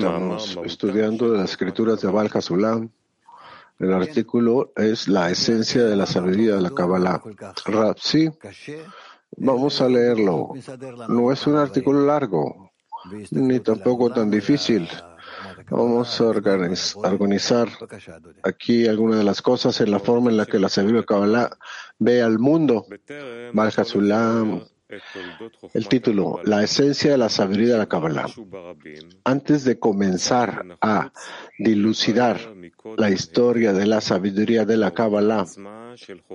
Estamos estudiando las escrituras de Baal Hasulam. El artículo es la esencia de la sabiduría de la Kabbalah. sí, vamos a leerlo. No es un artículo largo, ni tampoco tan difícil. Vamos a organizar aquí algunas de las cosas en la forma en la que la sabiduría de Kabbalah ve al mundo. Baal Hasulam, el título, La esencia de la sabiduría de la Kabbalah. Antes de comenzar a dilucidar la historia de la sabiduría de la Kabbalah,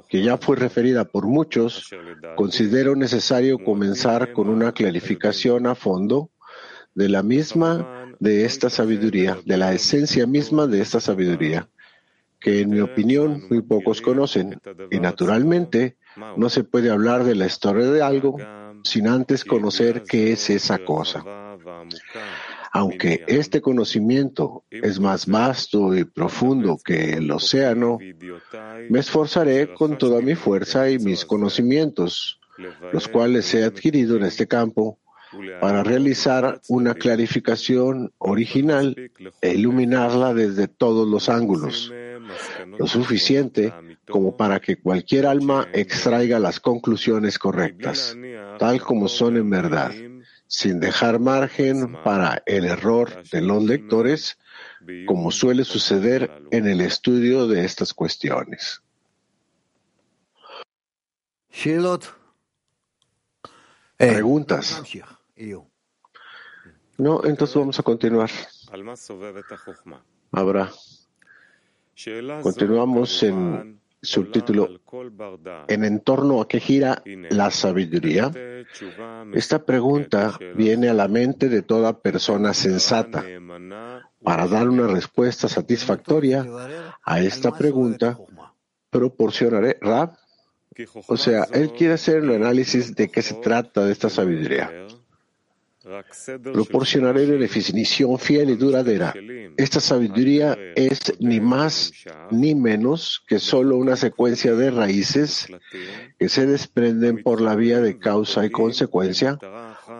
que ya fue referida por muchos, considero necesario comenzar con una clarificación a fondo de la misma de esta sabiduría, de la esencia misma de esta sabiduría, que en mi opinión muy pocos conocen. Y naturalmente, no se puede hablar de la historia de algo sin antes conocer qué es esa cosa. Aunque este conocimiento es más vasto y profundo que el océano, me esforzaré con toda mi fuerza y mis conocimientos, los cuales he adquirido en este campo, para realizar una clarificación original e iluminarla desde todos los ángulos, lo suficiente como para que cualquier alma extraiga las conclusiones correctas, tal como son en verdad, sin dejar margen para el error de los lectores, como suele suceder en el estudio de estas cuestiones. Preguntas. No, entonces vamos a continuar. Habrá. Continuamos en subtítulo En entorno a qué gira la sabiduría. Esta pregunta viene a la mente de toda persona sensata. Para dar una respuesta satisfactoria a esta pregunta, proporcionaré Rab. O sea, él quiere hacer el análisis de qué se trata de esta sabiduría. Proporcionaré una definición fiel y duradera. Esta sabiduría es ni más ni menos que solo una secuencia de raíces que se desprenden por la vía de causa y consecuencia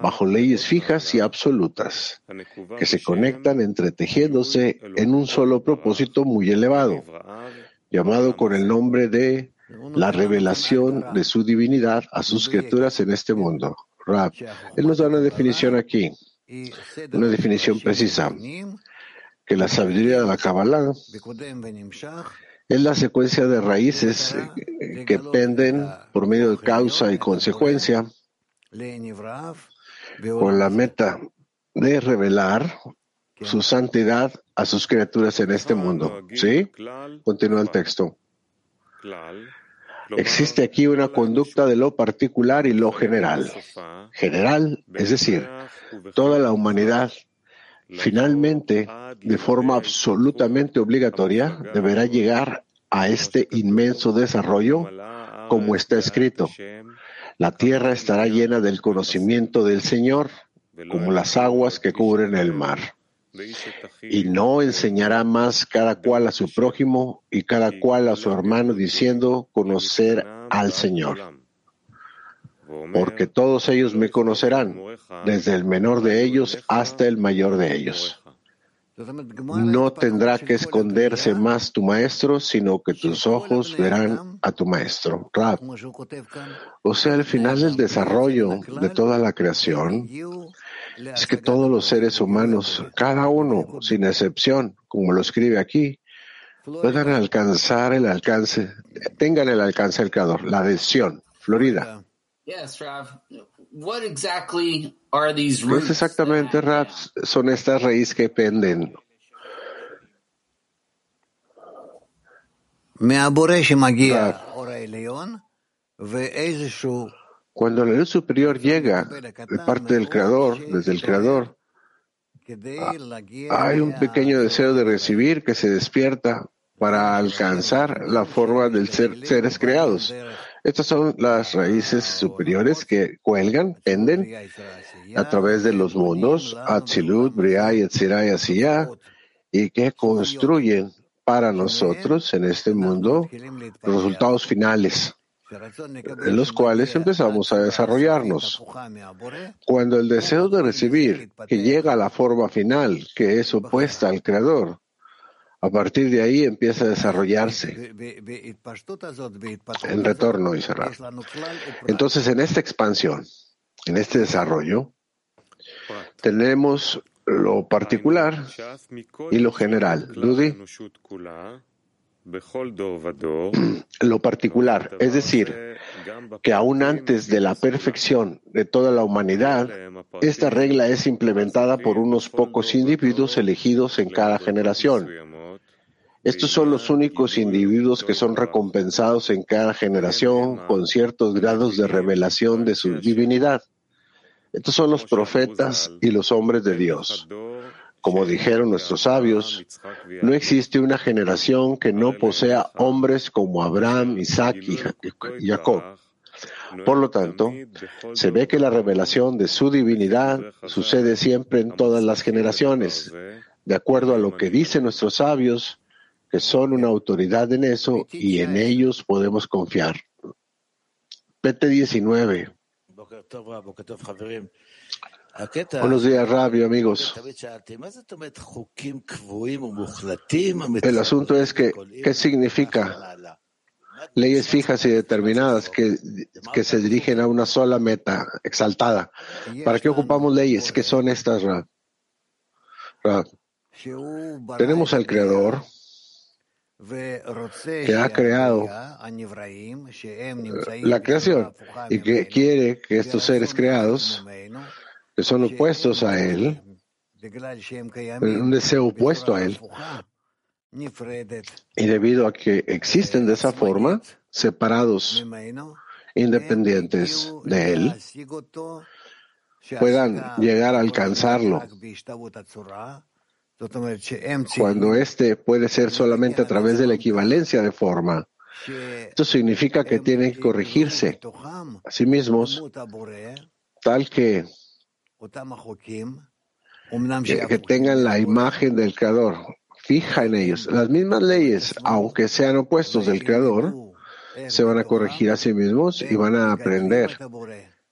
bajo leyes fijas y absolutas, que se conectan entretejiéndose en un solo propósito muy elevado, llamado con el nombre de la revelación de su divinidad a sus criaturas en este mundo. Rab. Él nos da una definición aquí, una definición precisa, que la sabiduría de la Kabbalah es la secuencia de raíces que penden por medio de causa y consecuencia con la meta de revelar su santidad a sus criaturas en este mundo. ¿Sí? Continúa el texto. Existe aquí una conducta de lo particular y lo general. General, es decir, toda la humanidad, finalmente, de forma absolutamente obligatoria, deberá llegar a este inmenso desarrollo como está escrito. La tierra estará llena del conocimiento del Señor, como las aguas que cubren el mar y no enseñará más cada cual a su prójimo y cada cual a su hermano diciendo conocer al Señor. Porque todos ellos me conocerán, desde el menor de ellos hasta el mayor de ellos. No tendrá que esconderse más tu maestro, sino que tus ojos verán a tu maestro. O sea, al final del desarrollo de toda la creación, es que todos los seres humanos, cada uno, sin excepción, como lo escribe aquí, puedan alcanzar el alcance, tengan el alcance del Creador, la adhesión. Florida. Pues exactamente, Rav, son estas raíces que penden. Cuando la luz superior llega de parte del Creador, desde el Creador, hay un pequeño deseo de recibir que se despierta para alcanzar la forma del ser seres creados. Estas son las raíces superiores que cuelgan, penden a través de los mundos, Atzilut, Briah, Yetzirah y Asiyah, y que construyen para nosotros en este mundo los resultados finales en los cuales empezamos a desarrollarnos. Cuando el deseo de recibir, que llega a la forma final, que es opuesta al Creador, a partir de ahí empieza a desarrollarse en retorno y cerrar. Entonces, en esta expansión, en este desarrollo, tenemos lo particular y lo general. Ludi, lo particular, es decir, que aún antes de la perfección de toda la humanidad, esta regla es implementada por unos pocos individuos elegidos en cada generación. Estos son los únicos individuos que son recompensados en cada generación con ciertos grados de revelación de su divinidad. Estos son los profetas y los hombres de Dios. Como dijeron nuestros sabios, no existe una generación que no posea hombres como Abraham, Isaac y Jacob. Por lo tanto, se ve que la revelación de su divinidad sucede siempre en todas las generaciones, de acuerdo a lo que dicen nuestros sabios que son una autoridad en eso y en ellos podemos confiar. PT 19. Buenos días, Rabio, amigos. El asunto es que, ¿qué significa? Leyes fijas y determinadas que, que se dirigen a una sola meta exaltada. ¿Para qué ocupamos leyes? ¿Qué son estas, Rab? Tenemos al Creador que ha creado la creación y que quiere que estos seres creados, que son opuestos a Él, un deseo opuesto a Él, y debido a que existen de esa forma, separados, independientes de Él, puedan llegar a alcanzarlo. Cuando este puede ser solamente a través de la equivalencia de forma. Esto significa que tienen que corregirse. A sí mismos tal que, que tengan la imagen del Creador fija en ellos. Las mismas leyes, aunque sean opuestos del Creador, se van a corregir a sí mismos y van a aprender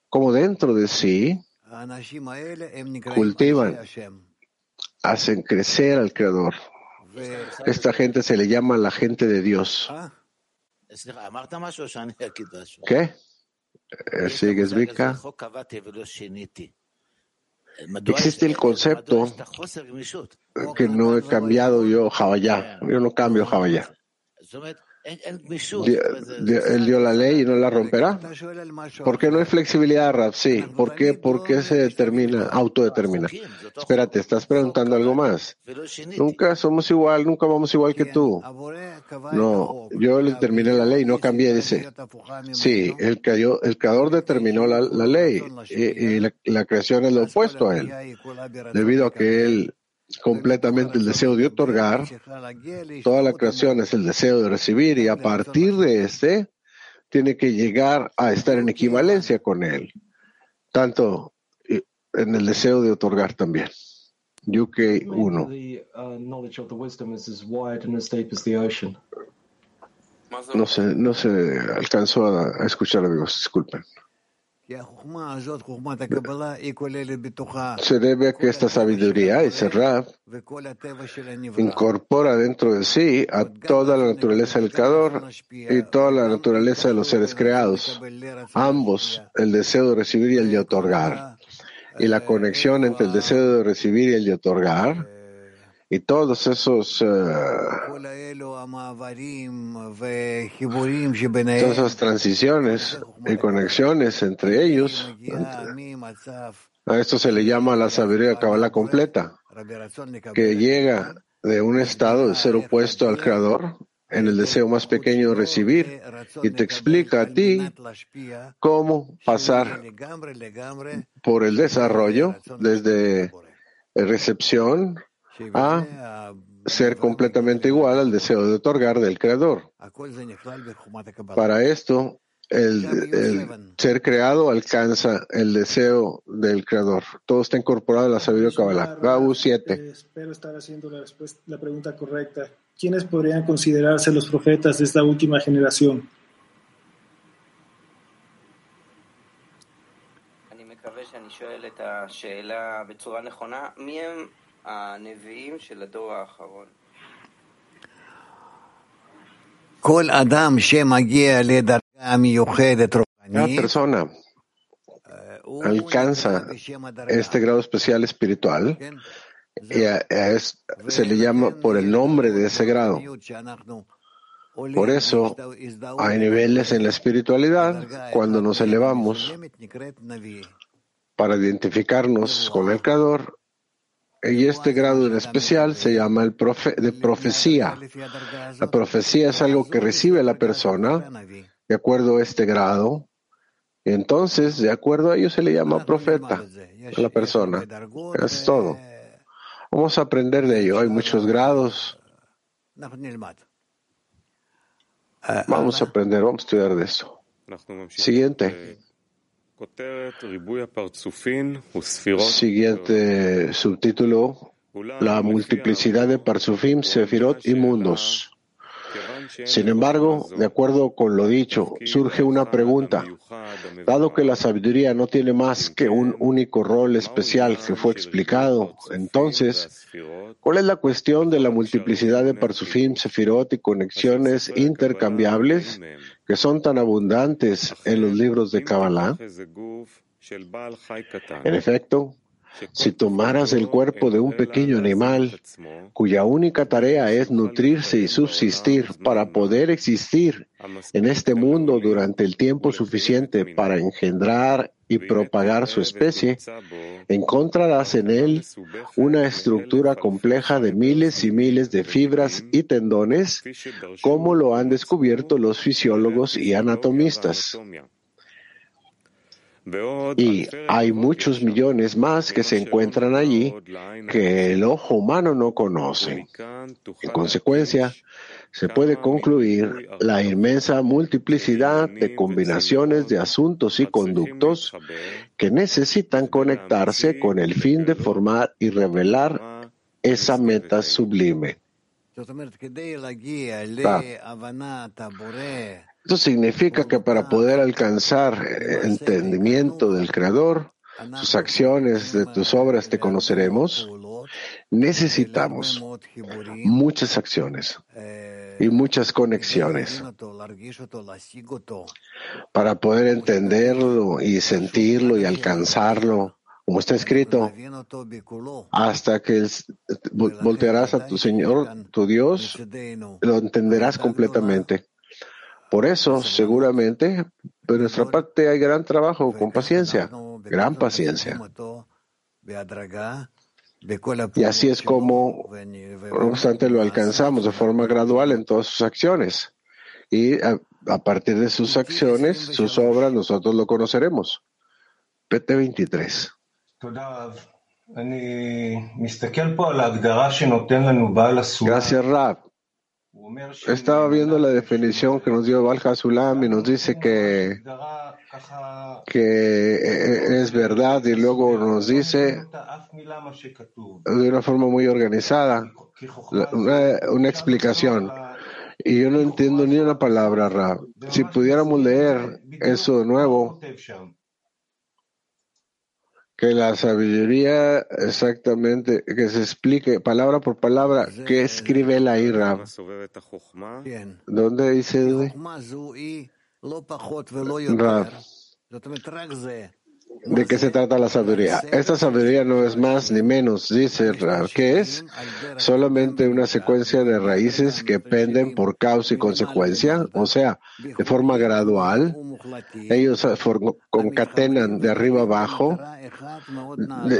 cómo dentro de sí cultivan hacen crecer al Creador. Esta gente se le llama la gente de Dios. ¿Qué? ¿Sigues, Vika? Existe el concepto que no he cambiado yo Javallá. Yo no cambio Javallá. Él dio la ley y no la romperá. ¿Por qué no hay flexibilidad, Rab? Sí. ¿Por qué? ¿Por qué se determina, autodetermina? Espérate, estás preguntando algo más. Nunca somos igual, nunca vamos igual que tú. No, yo le determiné la ley, no cambié, dice. Sí, el, el creador determinó la, ley y, la, la creación es lo opuesto a él. Debido a que él completamente el deseo de otorgar, toda la creación es el deseo de recibir y a partir de este tiene que llegar a estar en equivalencia con él, tanto en el deseo de otorgar también. UK 1. No se, no se alcanzó a, a escuchar, amigos, disculpen. Se debe a que esta sabiduría, ese Rab, incorpora dentro de sí a toda la naturaleza del Creador y toda la naturaleza de los seres creados, ambos, el deseo de recibir y el de otorgar. Y la conexión entre el deseo de recibir y el de otorgar y todos esos uh, todas esas transiciones y conexiones entre ellos a esto se le llama la sabiduría cabala completa que llega de un estado de ser opuesto al creador en el deseo más pequeño de recibir y te explica a ti cómo pasar por el desarrollo desde recepción a ser completamente igual al deseo de otorgar del Creador. Para esto, el, el, ser creado alcanza el deseo del creador. Todo está incorporado a la sabiduría Kabbalah. Gabu 7. Espero estar haciendo la, la, pregunta correcta. ¿Quiénes podrían considerarse los profetas de esta última generación? Cada persona alcanza este grado especial espiritual y a, es, se le llama por el nombre de ese grado. Por eso hay niveles en la espiritualidad cuando nos elevamos para identificarnos con el Creador y este grado en especial se llama el profe de profecía. La profecía es algo que recibe la persona de acuerdo a este grado. Y entonces, de acuerdo a ello, se le llama profeta a la persona. Es todo. Vamos a aprender de ello. Hay muchos grados. Vamos a aprender, vamos a estudiar de esto. Siguiente. Siguiente subtítulo, la multiplicidad de Parsufim, Sefirot y mundos. Sin embargo, de acuerdo con lo dicho, surge una pregunta. Dado que la sabiduría no tiene más que un único rol especial que fue explicado, entonces, ¿cuál es la cuestión de la multiplicidad de Parsufim, Sefirot y conexiones intercambiables que son tan abundantes en los libros de Kabbalah? En efecto, si tomaras el cuerpo de un pequeño animal cuya única tarea es nutrirse y subsistir para poder existir en este mundo durante el tiempo suficiente para engendrar y propagar su especie, encontrarás en él una estructura compleja de miles y miles de fibras y tendones, como lo han descubierto los fisiólogos y anatomistas. Y hay muchos millones más que se encuentran allí que el ojo humano no conoce. En consecuencia, se puede concluir la inmensa multiplicidad de combinaciones de asuntos y conductos que necesitan conectarse con el fin de formar y revelar esa meta sublime. Esto significa que para poder alcanzar el entendimiento del Creador, sus acciones, de tus obras te conoceremos, necesitamos muchas acciones y muchas conexiones para poder entenderlo y sentirlo y alcanzarlo, como está escrito, hasta que voltearás a tu Señor, tu Dios, lo entenderás completamente. Por eso, seguramente, de nuestra parte hay gran trabajo con paciencia, gran paciencia. Y así es como, no obstante, lo alcanzamos de forma gradual en todas sus acciones. Y a, partir de sus acciones, sus obras, nosotros lo conoceremos. PT 23. Gracias, Rab. Estaba viendo la definición que nos dio Balja Sulam y nos dice que, que es verdad y luego nos dice de una forma muy organizada una, una explicación. Y yo no entiendo ni una palabra, Rab. Si pudiéramos leer eso de nuevo, que la sabiduría exactamente, que se explique palabra por palabra, qué escribe la ira. ¿Dónde dice? Rab. ¿De qué se trata la sabiduría? Esta sabiduría no es más ni menos, dice que es solamente una secuencia de raíces que penden por causa y consecuencia, o sea, de forma gradual. Ellos concatenan de arriba abajo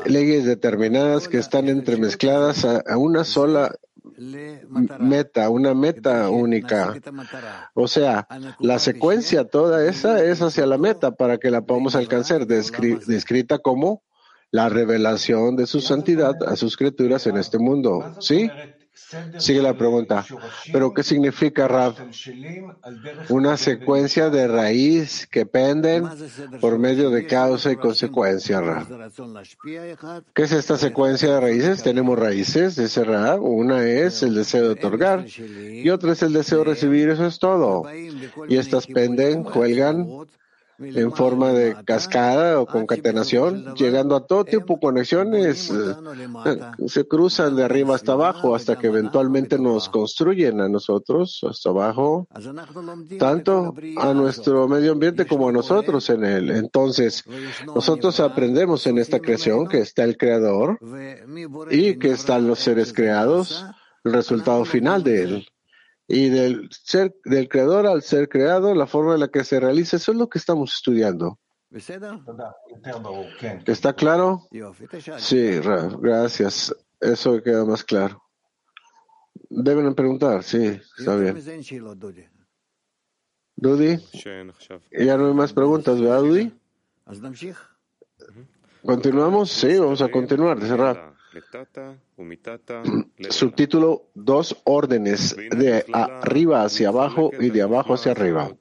leyes determinadas que están entremezcladas a una sola meta, una meta única. O sea, la secuencia toda esa es hacia la meta para que la podamos alcanzar, descrita como la revelación de su santidad a sus criaturas en este mundo. ¿Sí? Sigue la pregunta. ¿Pero qué significa Rav? Una secuencia de raíz que penden por medio de causa y consecuencia, Rav. ¿Qué es esta secuencia de raíces? Tenemos raíces, dice Rav. Una es el deseo de otorgar y otra es el deseo de recibir. Eso es todo. Y estas penden, cuelgan en forma de cascada o concatenación, llegando a todo tipo de conexiones, eh, se cruzan de arriba hasta abajo hasta que eventualmente nos construyen a nosotros hasta abajo, tanto a nuestro medio ambiente como a nosotros en él. Entonces, nosotros aprendemos en esta creación que está el creador y que están los seres creados, el resultado final de él y del ser del creador al ser creado, la forma en la que se realiza, eso es lo que estamos estudiando. ¿Está claro? Sí, gracias. Eso queda más claro. Deben preguntar, sí, está bien. Dudi, ya no hay más preguntas, ¿verdad, Dudi? ¿Continuamos? Sí, vamos a continuar, cerrar. Subtítulo Dos órdenes de arriba hacia abajo y de abajo hacia arriba.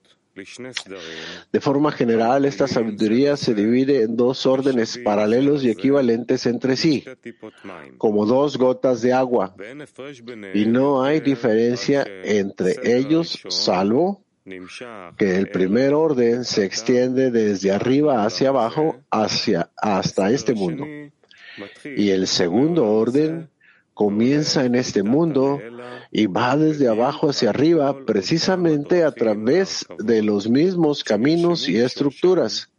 De forma general, esta sabiduría se divide en dos órdenes paralelos y equivalentes entre sí, como dos gotas de agua, y no hay diferencia entre ellos salvo que el primer orden se extiende desde arriba hacia abajo hacia, hasta este mundo y el segundo orden comienza en este mundo y va desde abajo hacia arriba precisamente a través de los mismos caminos y estructuras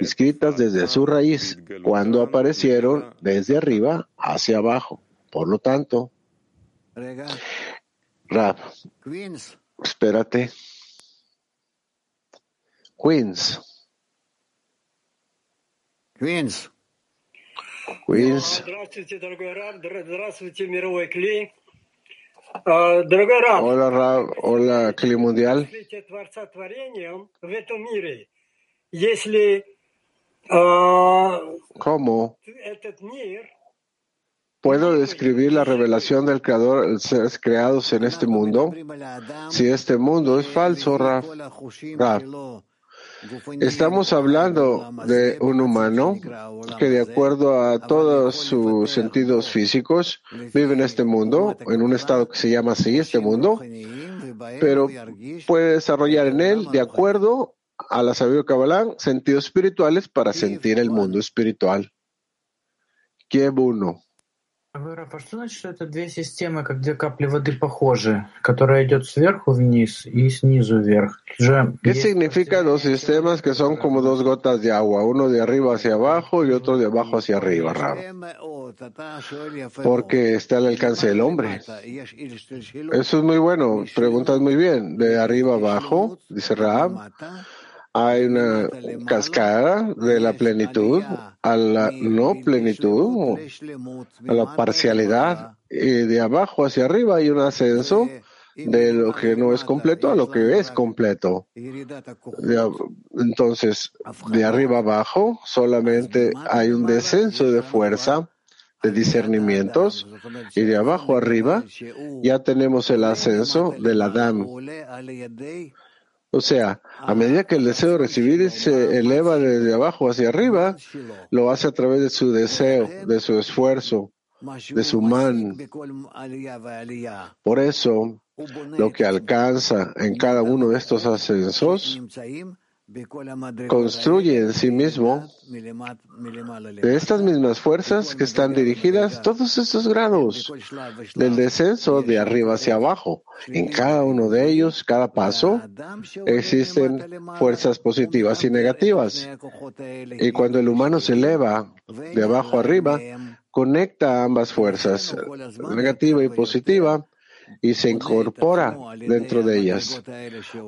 escritas desde su raíz cuando aparecieron desde arriba hacia abajo. Por lo tanto, Rap, espérate. Queens. Queens. Queens. Hola, Rab. Hola, Cli Mundial. ¿Cómo puedo describir la revelación del Creador, los seres creados en este mundo? Si este mundo es falso, Rab. Estamos hablando de un humano que de acuerdo a todos sus sentidos físicos vive en este mundo, en un estado que se llama así, este mundo, pero puede desarrollar en él, de acuerdo a la sabiduría Kabbalah, sentidos espirituales para sentir el mundo espiritual. Kiev 1. Вы раввождены, что это две системы, как две капли воды похожи, которая идет сверху вниз и снизу вверх. ¿Qué significan los sistemas que son como dos gotas de agua, uno de arriba hacia abajo y otro de abajo hacia arriba, Ram? Porque está al alcance del hombre. Eso es muy bueno, preguntas muy bien. De arriba abajo, dice Ram hay una cascada de la plenitud a la no plenitud, a la parcialidad, y de abajo hacia arriba hay un ascenso de lo que no es completo a lo que es completo. Entonces, de arriba abajo solamente hay un descenso de fuerza, de discernimientos, y de abajo arriba ya tenemos el ascenso del Adán. O sea, a medida que el deseo de recibir se eleva desde abajo hacia arriba, lo hace a través de su deseo, de su esfuerzo, de su man. Por eso, lo que alcanza en cada uno de estos ascensos construye en sí mismo de estas mismas fuerzas que están dirigidas todos estos grados del descenso de arriba hacia abajo. En cada uno de ellos, cada paso, existen fuerzas positivas y negativas. Y cuando el humano se eleva de abajo arriba, conecta ambas fuerzas, negativa y positiva, y se incorpora dentro de ellas.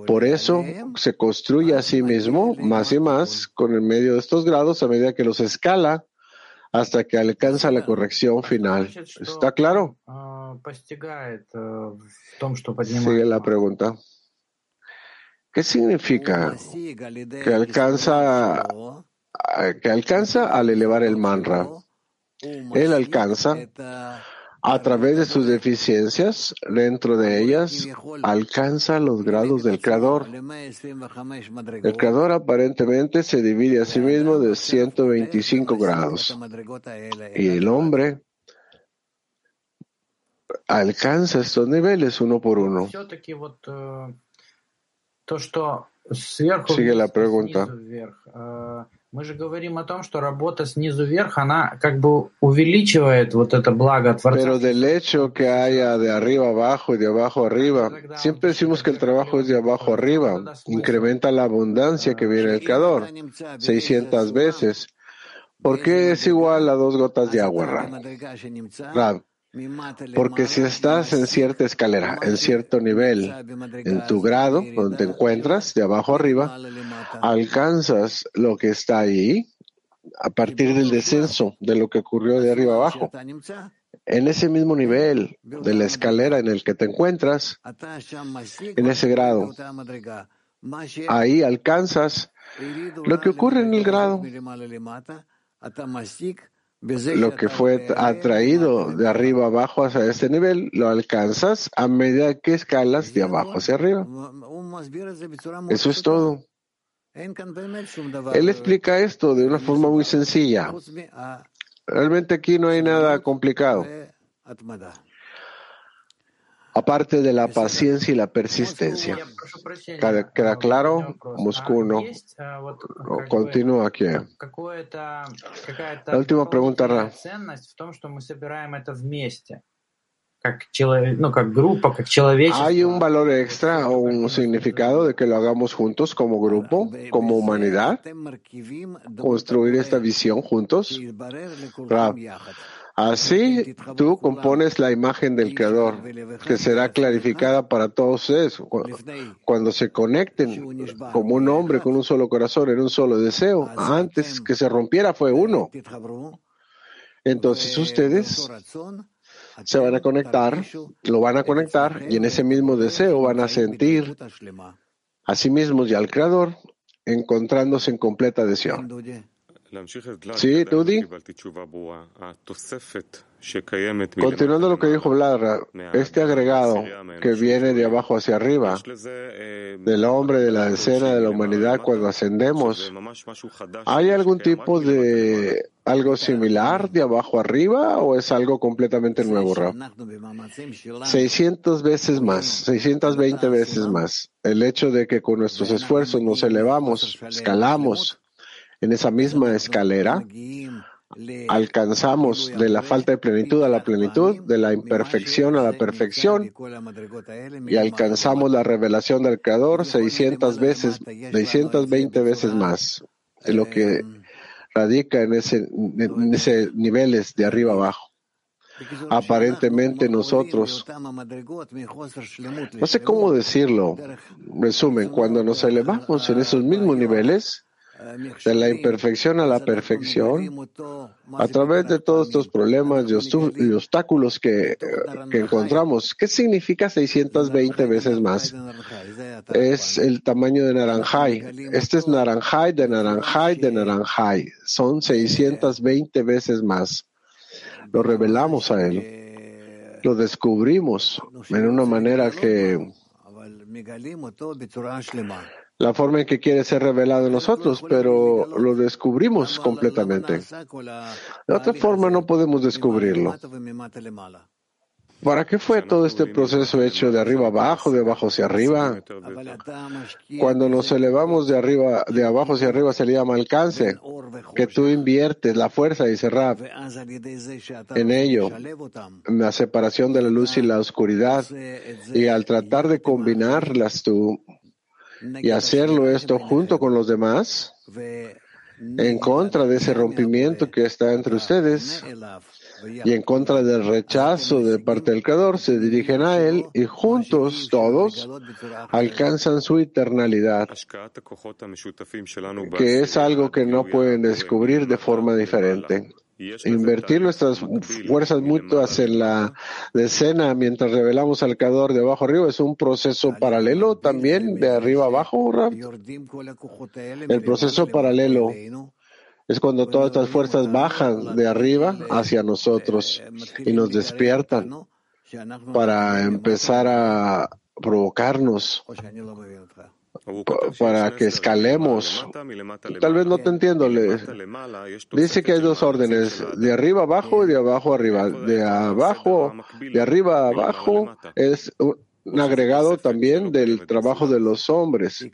Por eso se construye a sí mismo más y más con el medio de estos grados a medida que los escala hasta que alcanza la corrección final. ¿Está claro? Sigue la pregunta. ¿Qué significa que alcanza, que alcanza al elevar el manra? Él alcanza a través de sus deficiencias, dentro de ellas, alcanza los grados del Creador. El Creador aparentemente se divide a sí mismo de 125 grados y el hombre alcanza estos niveles uno por uno. Sigue la pregunta. Мы же говорим о том, что работа снизу вверх, она как бы увеличивает вот это благо Творца. Pero del hecho que haya de arriba abajo y de abajo arriba, siempre decimos que el trabajo es de abajo arriba, incrementa la abundancia que viene el Creador 600 veces. ¿Por qué es igual a dos gotas de agua, Rab? porque si estás en cierta escalera, en cierto nivel, en tu grado, donde te encuentras, de abajo arriba, alcanzas lo que está ahí a partir del descenso de lo que ocurrió de arriba abajo. En ese mismo nivel de la escalera en el que te encuentras, en ese grado, ahí alcanzas lo que ocurre en el grado lo que fue atraído de arriba abajo hacia este nivel, lo alcanzas a medida que escalas de abajo hacia arriba. Eso es todo. Él explica esto de una forma muy sencilla. Realmente aquí no hay nada complicado aparte de la paciencia y la persistencia. ¿Queda, claro? Moscú no. Continúa aquí. La última pregunta, Ra. ¿Hay un valor extra o un significado de que lo hagamos juntos como grupo, como humanidad? Construir esta visión juntos. Así tú compones la imagen del Creador, que será clarificada para todos ustedes cuando se conecten como un hombre con un solo corazón, en un solo deseo. Antes que se rompiera fue uno. Entonces ustedes se van a conectar, lo van a conectar y en ese mismo deseo van a sentir a sí mismos y al Creador encontrándose en completa adhesión. Sí, Tudi. Continuando lo que dijo Vladra, este agregado que viene de abajo hacia arriba, del hombre, de la escena de la humanidad cuando ascendemos, ¿hay algún tipo de algo similar de abajo arriba o es algo completamente nuevo, Rab? 600 veces más, 620 veces más. El hecho de que con nuestros esfuerzos nos elevamos, escalamos, en esa misma escalera, alcanzamos de la falta de plenitud a la plenitud, de la imperfección a la perfección, y alcanzamos la revelación del Creador 600 veces, 620 veces más de lo que radica en ese, en ese niveles de arriba abajo. Aparentemente nosotros, no sé cómo decirlo, resumen, cuando nos elevamos en esos mismos niveles, de la imperfección a la perfección, a través de todos estos problemas y obstáculos que, que encontramos. ¿Qué significa 620 veces más? Es el tamaño de Naranjai. Este es Naranjai de Naranjai de Naranjai. Son 620 veces más. Lo revelamos a él. Lo descubrimos en una manera que la forma en que quiere ser revelado en nosotros, pero lo descubrimos completamente. De otra forma no podemos descubrirlo. ¿Para qué fue todo este proceso hecho de arriba abajo, de abajo hacia arriba? Cuando nos elevamos de arriba, de abajo hacia arriba se le llama alcance, que tú inviertes la fuerza, y Rab, en ello, en la separación de la luz y la oscuridad, y al tratar de combinarlas tú, y hacerlo esto junto con los demás en contra de ese rompimiento que está entre ustedes y en contra del rechazo de parte del Creador, se dirigen a Él y juntos todos alcanzan su eternalidad, que es algo que no pueden descubrir de forma diferente. Invertir nuestras fuerzas mutuas en la decena mientras revelamos al creador de abajo arriba es un proceso paralelo también de arriba abajo, El proceso paralelo es cuando todas estas fuerzas bajan de arriba hacia nosotros y nos despiertan para empezar a provocarnos para que escalemos. Tal vez no te entiendo. Dice que hay dos órdenes, de arriba abajo y de abajo arriba. De abajo, de arriba abajo es un agregado también del trabajo de los hombres.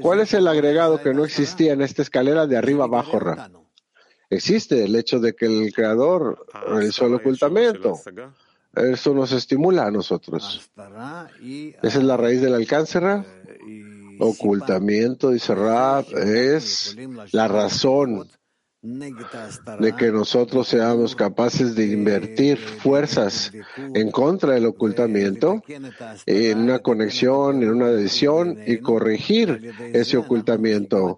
¿Cuál es el agregado que no existía en esta escalera de arriba abajo, Ra? Existe el hecho de que el creador realizó el ocultamiento. Eso nos estimula a nosotros. Esa es la raíz del alcance, Ra. Ocultamiento, dice Rab, es la razón de que nosotros seamos capaces de invertir fuerzas en contra del ocultamiento, en una conexión, en una adhesión y corregir ese ocultamiento,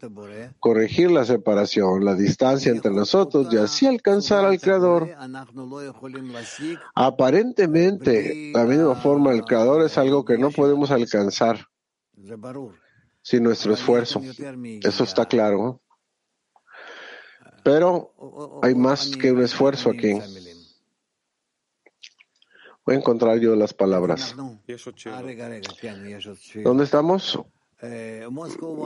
corregir la separación, la distancia entre nosotros y así alcanzar al Creador. Aparentemente, la misma forma, el Creador es algo que no podemos alcanzar sin nuestro esfuerzo. Eso está claro. Pero hay más que un esfuerzo aquí. Voy a encontrar yo las palabras. ¿Dónde estamos?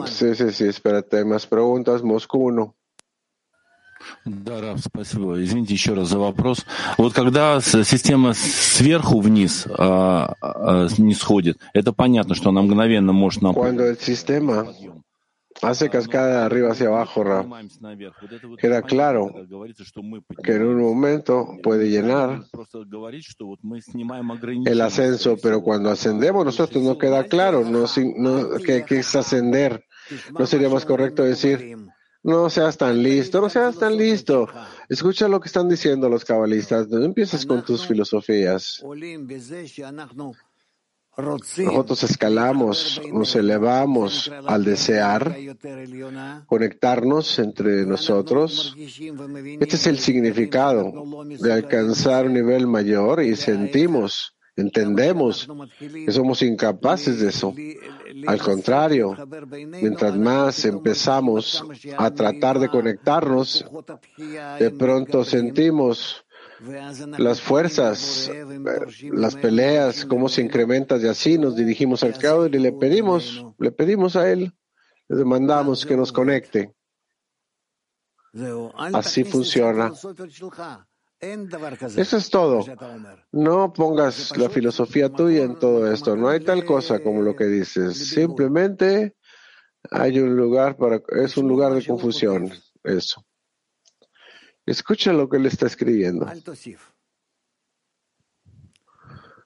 Sí, sí, sí, espérate, hay más preguntas. Moscú 1. Да, Раф, спасибо. Извините еще раз за вопрос. Вот когда система сверху вниз а, а, не сходит, это понятно, что она мгновенно может нам... Sistema hace cascada de arriba hacia abajo, Ra. Queda claro que en un momento puede llenar el ascenso, pero cuando ascendemos nosotros no queda claro no, no, que, que es ascender. No sería más correcto decir, no seas tan listo, no seas tan listo. Escucha lo que están diciendo los cabalistas. No empieces con tus filosofías. Nosotros escalamos, nos elevamos al desear conectarnos entre nosotros. Este es el significado de alcanzar un nivel mayor y sentimos, entendemos que somos incapaces de eso. Al contrario, mientras más empezamos a tratar de conectarnos, de pronto sentimos las fuerzas, las peleas, cómo se incrementan y así nos dirigimos al Creador y le pedimos, le pedimos a Él, le demandamos que nos conecte. Así funciona. Eso es todo. No pongas la filosofía tuya en todo esto. No hay tal cosa como lo que dices. Simplemente hay un lugar para, es un lugar de confusión. Eso. Escucha lo que él está escribiendo.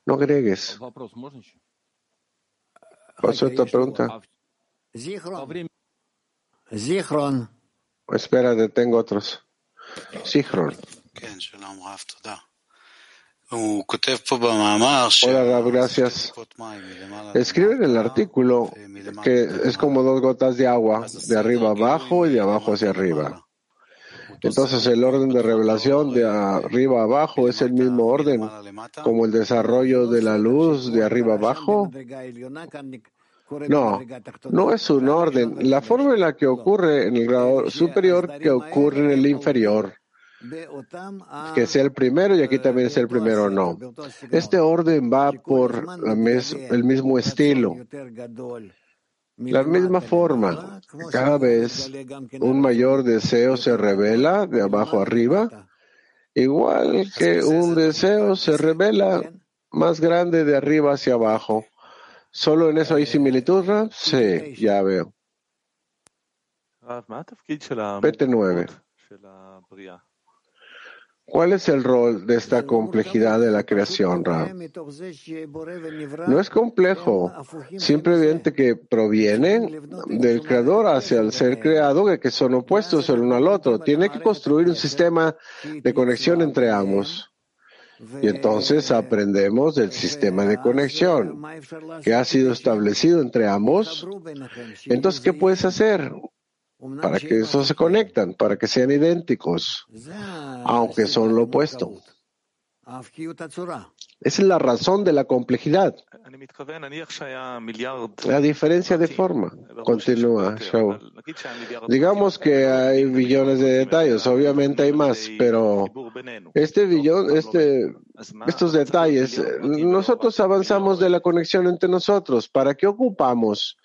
No agregues. ¿Pasó esta pregunta? Espérate, tengo otros. Zichron. Hola, Rab, gracias. Escribe en el artículo que es como dos gotas de agua, de arriba abajo y de abajo hacia arriba. Entonces el orden de revelación de arriba abajo es el mismo orden como el desarrollo de la luz de arriba abajo. No, no es un orden. La forma en la que ocurre en el grado superior que ocurre en el inferior. Que sea el primero y aquí también es el primero, no. Este orden va por el mismo estilo. La misma forma, cada vez un mayor deseo se revela de abajo arriba, igual que un deseo se revela más grande de arriba hacia abajo. ¿Solo en eso hay similitud, Sí, ya veo. PT9. ¿Cuál es el rol de esta complejidad de la creación, Ra? No es complejo, simplemente que proviene del creador hacia el ser creado, que son opuestos el uno al otro. Tiene que construir un sistema de conexión entre ambos. Y entonces aprendemos del sistema de conexión que ha sido establecido entre ambos. Entonces, ¿qué puedes hacer? Para que esos se conectan, para que sean idénticos, aunque son lo opuesto. Esa es la razón de la complejidad. La diferencia de forma. Continúa, Digamos que hay billones de detalles, obviamente hay más, pero este billón, este, estos detalles, nosotros avanzamos de la conexión entre nosotros. ¿Para qué ocupamos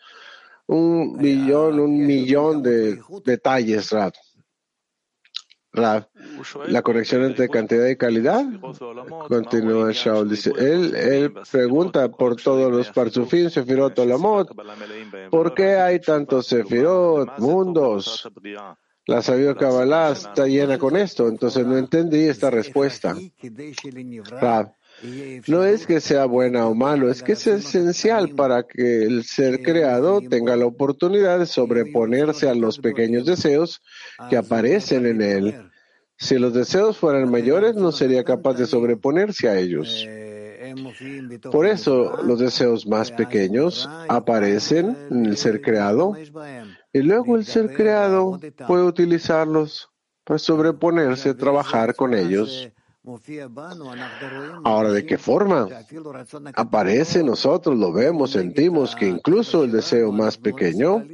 un billón, un millón de detalles, Rad. la conexión entre cantidad y calidad. Continúa Shaul, dice, él, él pregunta por todos los parzufim, Sefirot, Olamot, ¿por qué hay tantos Sefirot, mundos? La sabiduría Kabbalah está llena con esto, entonces no entendí esta respuesta. No es que sea buena o malo, es que es esencial para que el ser creado tenga la oportunidad de sobreponerse a los pequeños deseos que aparecen en él. Si los deseos fueran mayores, no sería capaz de sobreponerse a ellos. Por eso los deseos más pequeños aparecen en el ser creado y luego el ser creado puede utilizarlos para sobreponerse, trabajar con ellos. Ahora, ¿de qué forma? Aparece nosotros, lo vemos, sentimos que incluso el deseo más pequeño,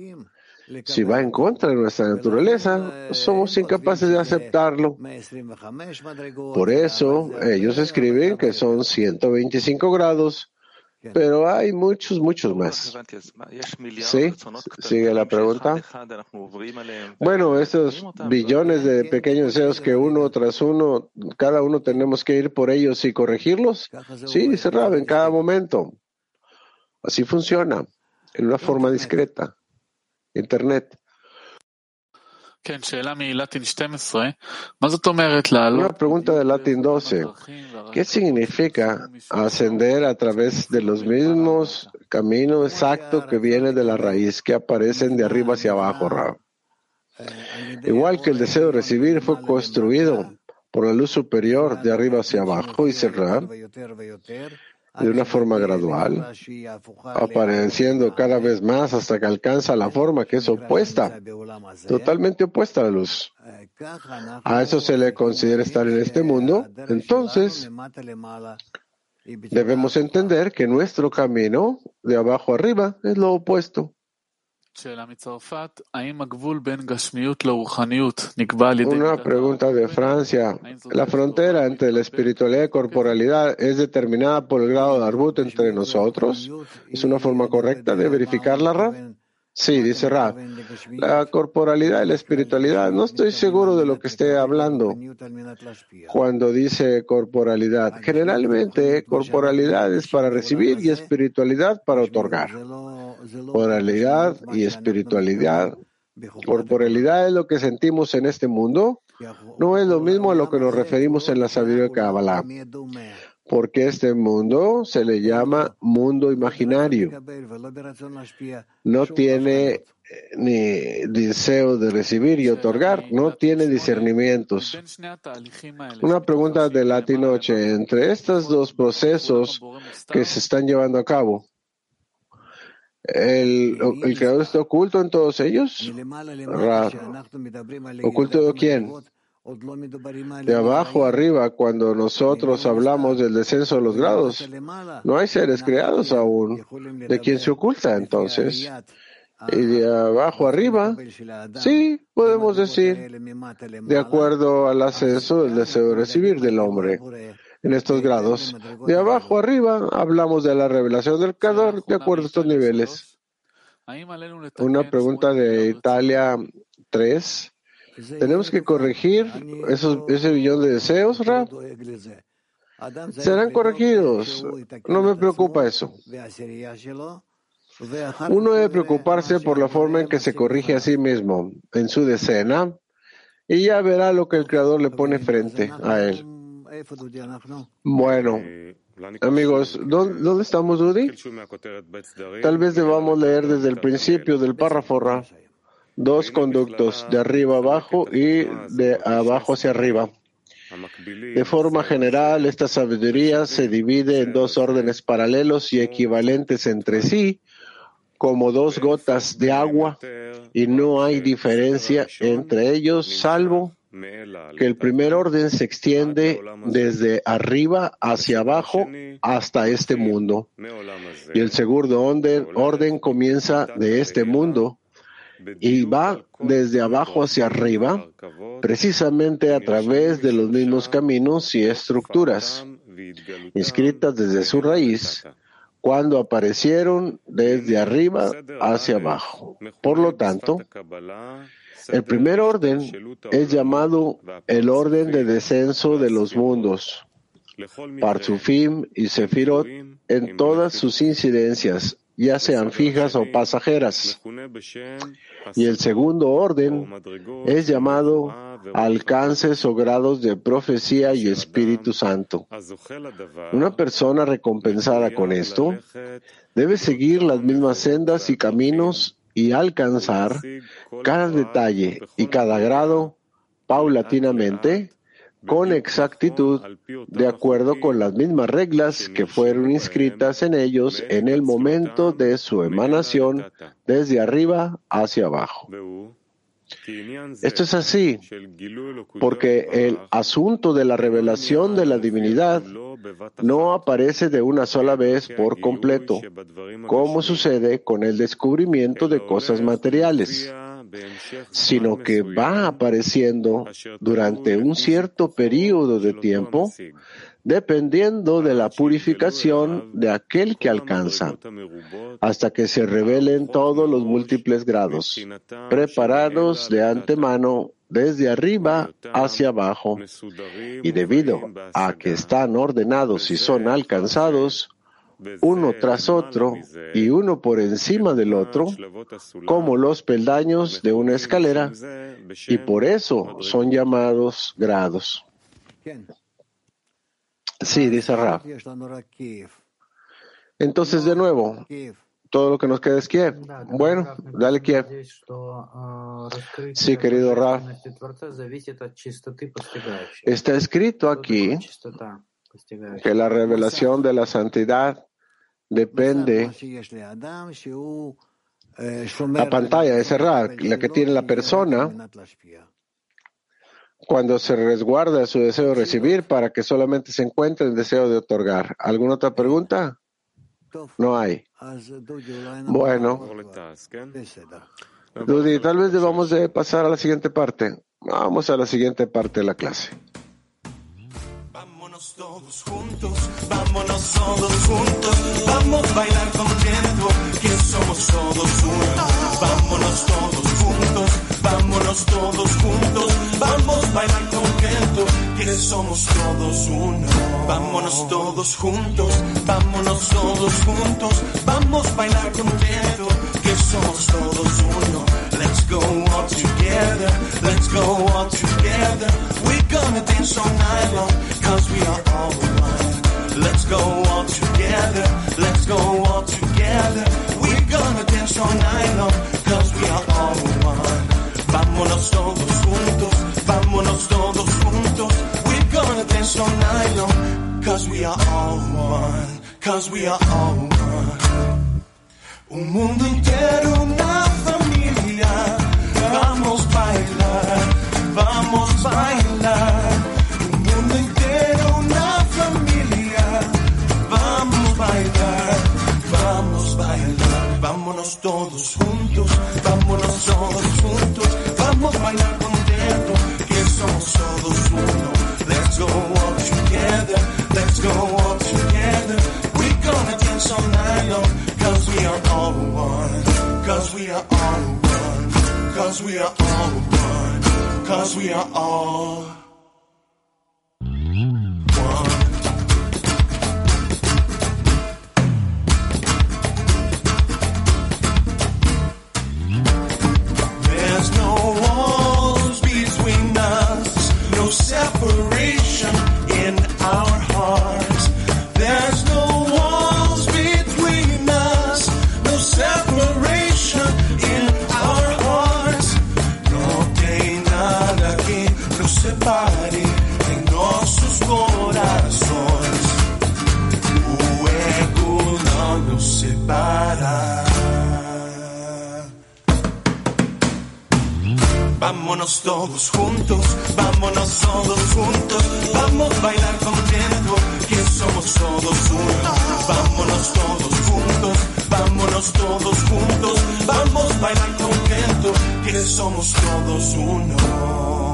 si va en contra de nuestra naturaleza, somos incapaces de aceptarlo. Por eso, ellos escriben que son 125 grados pero hay muchos, muchos más. ¿Sí? Sigue la pregunta. Bueno, esos billones de pequeños deseos que uno tras uno, cada uno tenemos que ir por ellos y corregirlos. Sí, dice Rab, en cada momento. Así funciona, en una forma discreta. Internet. Una pregunta de Latin 12. ¿Qué significa ascender a través de los mismos caminos exactos que vienen de la raíz, que aparecen de arriba hacia abajo, Rab? Igual que el deseo de recibir fue construido por la luz superior de arriba hacia abajo y cerrar, de una forma gradual, apareciendo cada vez más hasta que alcanza la forma que es opuesta, totalmente opuesta a la luz. A eso se le considera estar en este mundo. Entonces, debemos entender que nuestro camino de abajo arriba es lo opuesto. Una pregunta de Francia. ¿La frontera entre la espiritualidad y corporalidad es determinada por el grado de arbut entre nosotros? ¿Es una forma correcta de verificarla, Rab? Sí, dice Rab. La corporalidad y la espiritualidad, no estoy seguro de lo que esté hablando cuando dice corporalidad. Generalmente, corporalidad es para recibir y espiritualidad para otorgar. Corporalidad y espiritualidad. Corporalidad es lo que sentimos en este mundo. No es lo mismo a lo que nos referimos en la sabiduría de Kabbalah porque este mundo se le llama mundo imaginario. No tiene eh, ni deseo de recibir y otorgar, no tiene discernimientos. Una pregunta de Latinoche, entre estos dos procesos que se están llevando a cabo, ¿el, el creador está oculto en todos ellos? ¿Oculto de quién? de abajo arriba, cuando nosotros hablamos del descenso de los grados, no hay seres creados aún. ¿De quién se oculta entonces? Y de abajo arriba, sí, podemos decir, de acuerdo al ascenso del deseo de recibir del hombre en estos grados. De abajo arriba hablamos de la revelación del Creador de acuerdo a estos niveles. Una pregunta de Italia 3. Tenemos que corregir esos, ese billón de deseos, Rab. Serán corregidos. No me preocupa eso. Uno debe preocuparse por la forma en que se corrige a sí mismo en su decena y ya verá lo que el Creador le pone frente a él. Bueno, amigos, ¿dónde, estamos, Dudy? Tal vez debamos leer desde el principio del párrafo, Ra. dos conductos, de arriba abajo y de abajo hacia arriba. De forma general, esta sabiduría se divide en dos órdenes paralelos y equivalentes entre sí, como dos gotas de agua, y no hay diferencia entre ellos, salvo que el primer orden se extiende desde arriba hacia abajo hasta este mundo, y el segundo orden, orden comienza de este mundo y va desde abajo hacia arriba, precisamente a través de los mismos caminos y estructuras, inscritas desde su raíz, cuando aparecieron desde arriba hacia abajo. Por lo tanto, El primer orden es llamado el orden de descenso de los mundos, Parzufim y Sefirot en todas sus incidencias, ya sean fijas o pasajeras. Y el segundo orden es llamado alcances o grados de profecía y Espíritu Santo. Una persona recompensada con esto debe seguir las mismas sendas y caminos y alcanzar cada detalle y cada grado paulatinamente con exactitud, de acuerdo con las mismas reglas que fueron inscritas en ellos en el momento de su emanación desde arriba hacia abajo. Esto es así porque el asunto de la revelación de la divinidad no aparece de una sola vez por completo, como sucede con el descubrimiento de cosas materiales sino que va apareciendo durante un cierto periodo de tiempo, dependiendo de la purificación de aquel que alcanza, hasta que se revelen todos los múltiples grados, preparados de antemano desde arriba hacia abajo, y debido a que están ordenados y son alcanzados, uno tras otro y uno por encima del otro, como los peldaños de una escalera, y por eso son llamados grados. Sí, dice Ra. Entonces, de nuevo, todo lo que nos queda es Kiev. Bueno, dale Kiev. Sí, querido Ra. Está escrito aquí que la revelación de la santidad depende. La pantalla es cerrada, la que tiene la persona cuando se resguarda su deseo de recibir para que solamente se encuentre el deseo de otorgar. ¿Alguna otra pregunta? No hay. Bueno, Dudy, tal vez debamos de pasar a la siguiente parte. Vamos a la siguiente parte de la clase. Vámonos todos juntos, vámonos todos juntos, vamos a bailar contento, que somos todos uno. Vámonos todos juntos, vámonos todos juntos, vamos bailar contento, que somos todos uno. Vámonos todos juntos, vámonos todos juntos, vamos bailar contento, que somos todos uno. Let's go all together, let's go all together. We're gonna dance all night long, cause we are all one. Let's go all together, let's go all together. We're gonna dance all night long, cause we are all one. Vámonos todos juntos, vámonos todos juntos. We're gonna dance all night cause we are all one, cause we are all one. Un mundo entero, una familia. Vamos a bailar, vamos a bailar. Un mundo entero, una familia. Vamos bailar, vamos bailar. Vámonos todos juntos, vámonos todos juntos. Vamos a bailar contento, que somos todos uno. Let's go all together, let's go all together. We're gonna dance all night long, cause we are all one, cause we are all one, cause we are all one, cause we are all Vámonos todos juntos, vámonos todos juntos, vamos a bailar contento, que somos todos uno. Vámonos todos juntos, vámonos todos juntos, vamos a bailar contento, que somos todos uno.